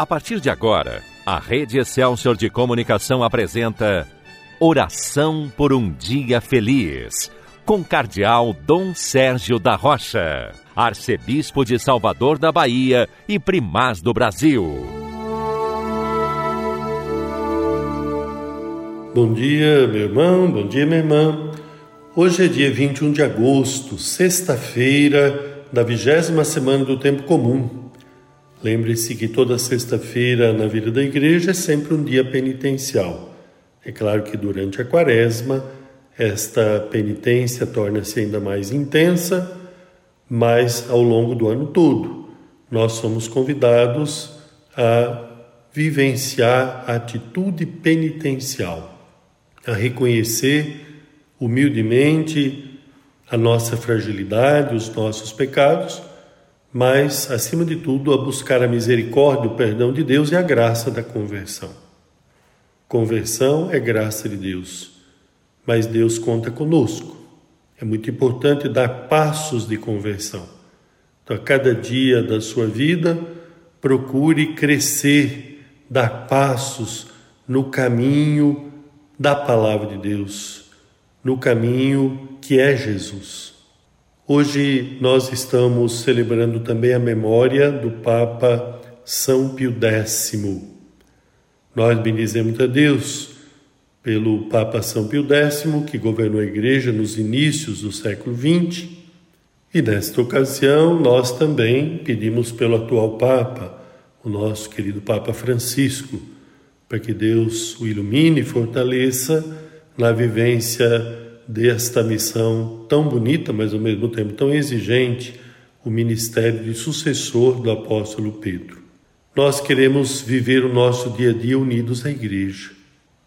A partir de agora, a Rede Excelsior de Comunicação apresenta Oração por um Dia Feliz, com Cardeal Dom Sérgio da Rocha, Arcebispo de Salvador da Bahia e Primaz do Brasil. Bom dia, meu irmão, bom dia, minha irmã. Hoje é dia 21 de agosto, sexta-feira da vigésima semana do Tempo Comum. Lembre-se que toda sexta-feira na vida da igreja é sempre um dia penitencial. É claro que durante a quaresma esta penitência torna-se ainda mais intensa, mas ao longo do ano todo nós somos convidados a vivenciar a atitude penitencial, a reconhecer humildemente a nossa fragilidade, os nossos pecados mas, acima de tudo, a buscar a misericórdia, o perdão de Deus e a graça da conversão. Conversão é graça de Deus, mas Deus conta conosco. É muito importante dar passos de conversão. Então, a cada dia da sua vida, procure crescer, dar passos no caminho da palavra de Deus, no caminho que é Jesus. Hoje nós estamos celebrando também a memória do Papa São Pio X. Nós bendizemos a Deus pelo Papa São Pio X, que governou a Igreja nos inícios do século XX, e nesta ocasião nós também pedimos pelo atual Papa, o nosso querido Papa Francisco, para que Deus o ilumine e fortaleça na vivência desta missão tão bonita, mas ao mesmo tempo tão exigente, o ministério de sucessor do apóstolo Pedro. Nós queremos viver o nosso dia a dia unidos à igreja,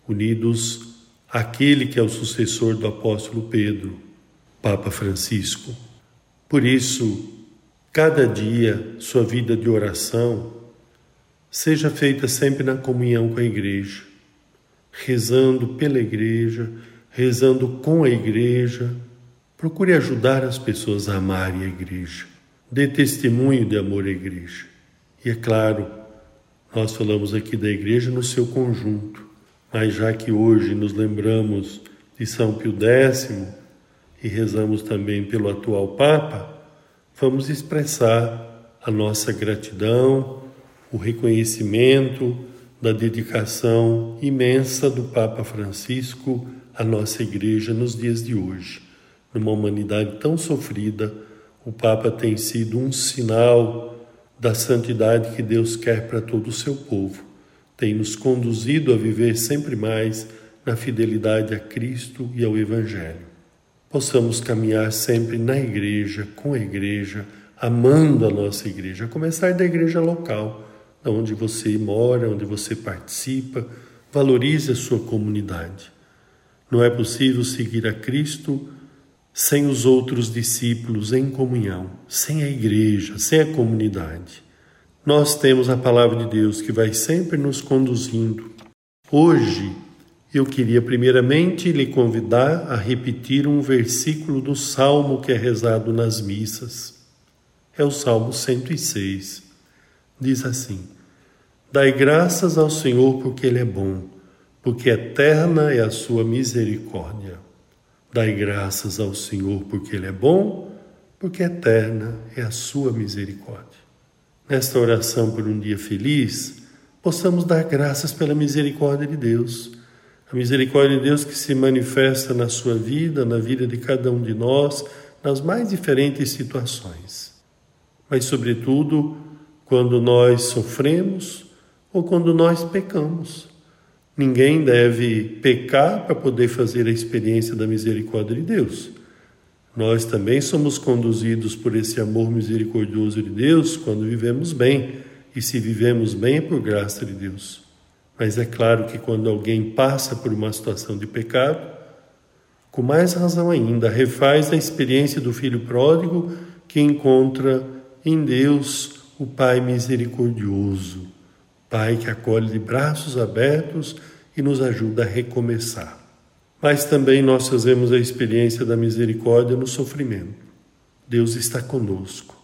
unidos àquele que é o sucessor do apóstolo Pedro, Papa Francisco. Por isso, cada dia sua vida de oração seja feita sempre na comunhão com a igreja, rezando pela igreja, rezando com a igreja. Procure ajudar as pessoas a amarem a igreja. Dê testemunho de amor à igreja. E é claro, nós falamos aqui da igreja no seu conjunto, mas já que hoje nos lembramos de São Pio X e rezamos também pelo atual Papa, vamos expressar a nossa gratidão, o reconhecimento da dedicação imensa do Papa Francisco a nossa igreja nos dias de hoje. Numa humanidade tão sofrida, o Papa tem sido um sinal da santidade que Deus quer para todo o seu povo. Tem nos conduzido a viver sempre mais na fidelidade a Cristo e ao Evangelho. Possamos caminhar sempre na igreja, com a igreja, amando a nossa igreja, a começar da igreja local, onde você mora, onde você participa, valorize a sua comunidade. Não é possível seguir a Cristo sem os outros discípulos em comunhão, sem a igreja, sem a comunidade. Nós temos a palavra de Deus que vai sempre nos conduzindo. Hoje, eu queria primeiramente lhe convidar a repetir um versículo do salmo que é rezado nas missas. É o Salmo 106. Diz assim: Dai graças ao Senhor porque Ele é bom porque eterna é a sua misericórdia. Dai graças ao Senhor, porque Ele é bom, porque eterna é a sua misericórdia. Nesta oração por um dia feliz, possamos dar graças pela misericórdia de Deus. A misericórdia de Deus que se manifesta na sua vida, na vida de cada um de nós, nas mais diferentes situações. Mas, sobretudo, quando nós sofremos ou quando nós pecamos. Ninguém deve pecar para poder fazer a experiência da misericórdia de Deus. Nós também somos conduzidos por esse amor misericordioso de Deus quando vivemos bem, e se vivemos bem é por graça de Deus. Mas é claro que quando alguém passa por uma situação de pecado, com mais razão ainda, refaz a experiência do filho pródigo que encontra em Deus o Pai misericordioso Pai que acolhe de braços abertos e nos ajuda a recomeçar. Mas também nós fazemos a experiência da misericórdia no sofrimento. Deus está conosco.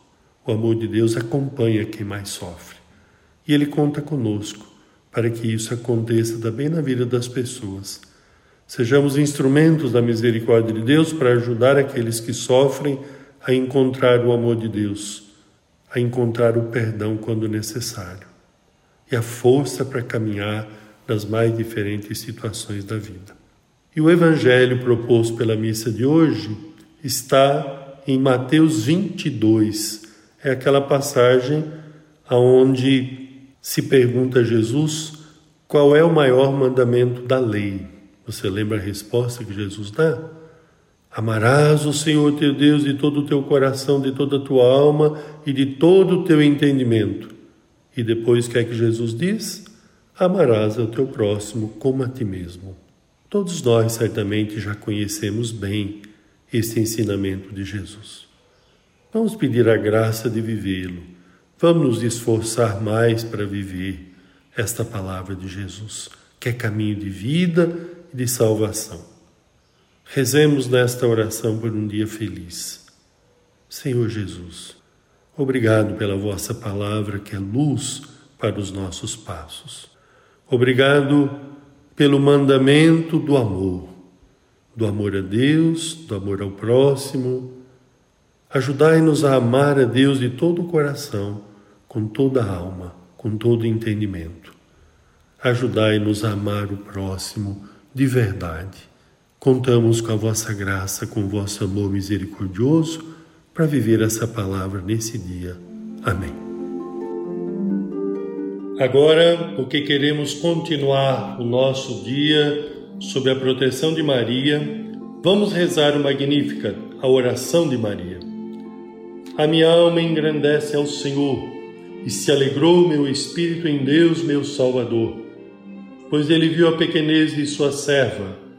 O amor de Deus acompanha quem mais sofre. E Ele conta conosco para que isso aconteça também na vida das pessoas. Sejamos instrumentos da misericórdia de Deus para ajudar aqueles que sofrem a encontrar o amor de Deus, a encontrar o perdão quando necessário e a força para caminhar nas mais diferentes situações da vida. E o evangelho proposto pela missa de hoje está em Mateus 22. É aquela passagem aonde se pergunta a Jesus qual é o maior mandamento da lei. Você lembra a resposta que Jesus dá? Amarás o Senhor teu Deus de todo o teu coração, de toda a tua alma e de todo o teu entendimento. E depois o que é que Jesus diz? Amarás ao teu próximo como a ti mesmo. Todos nós certamente já conhecemos bem este ensinamento de Jesus. Vamos pedir a graça de vivê-lo. Vamos nos esforçar mais para viver esta palavra de Jesus, que é caminho de vida e de salvação. Rezemos nesta oração por um dia feliz. Senhor Jesus, obrigado pela vossa palavra que é luz para os nossos passos. Obrigado pelo mandamento do amor, do amor a Deus, do amor ao próximo. Ajudai-nos a amar a Deus de todo o coração, com toda a alma, com todo o entendimento. Ajudai-nos a amar o próximo de verdade Contamos com a vossa graça, com o vosso amor misericordioso para viver essa palavra nesse dia. Amém. Agora, porque queremos continuar o nosso dia sob a proteção de Maria, vamos rezar o Magnífica, a oração de Maria. A minha alma engrandece ao Senhor e se alegrou meu espírito em Deus, meu Salvador, pois ele viu a pequenez de sua serva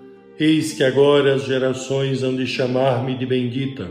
Eis que agora as gerações hão de chamar-me de bendita.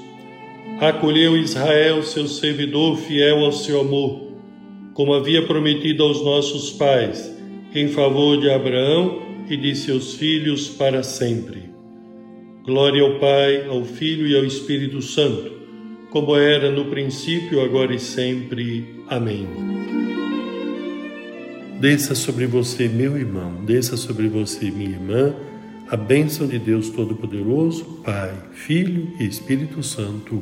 Acolheu Israel, seu servidor fiel ao seu amor, como havia prometido aos nossos pais, em favor de Abraão e de seus filhos para sempre. Glória ao Pai, ao Filho e ao Espírito Santo, como era no princípio, agora e sempre. Amém. Desça sobre você, meu irmão, desça sobre você, minha irmã a bênção de Deus Todo-Poderoso, Pai, Filho e Espírito Santo.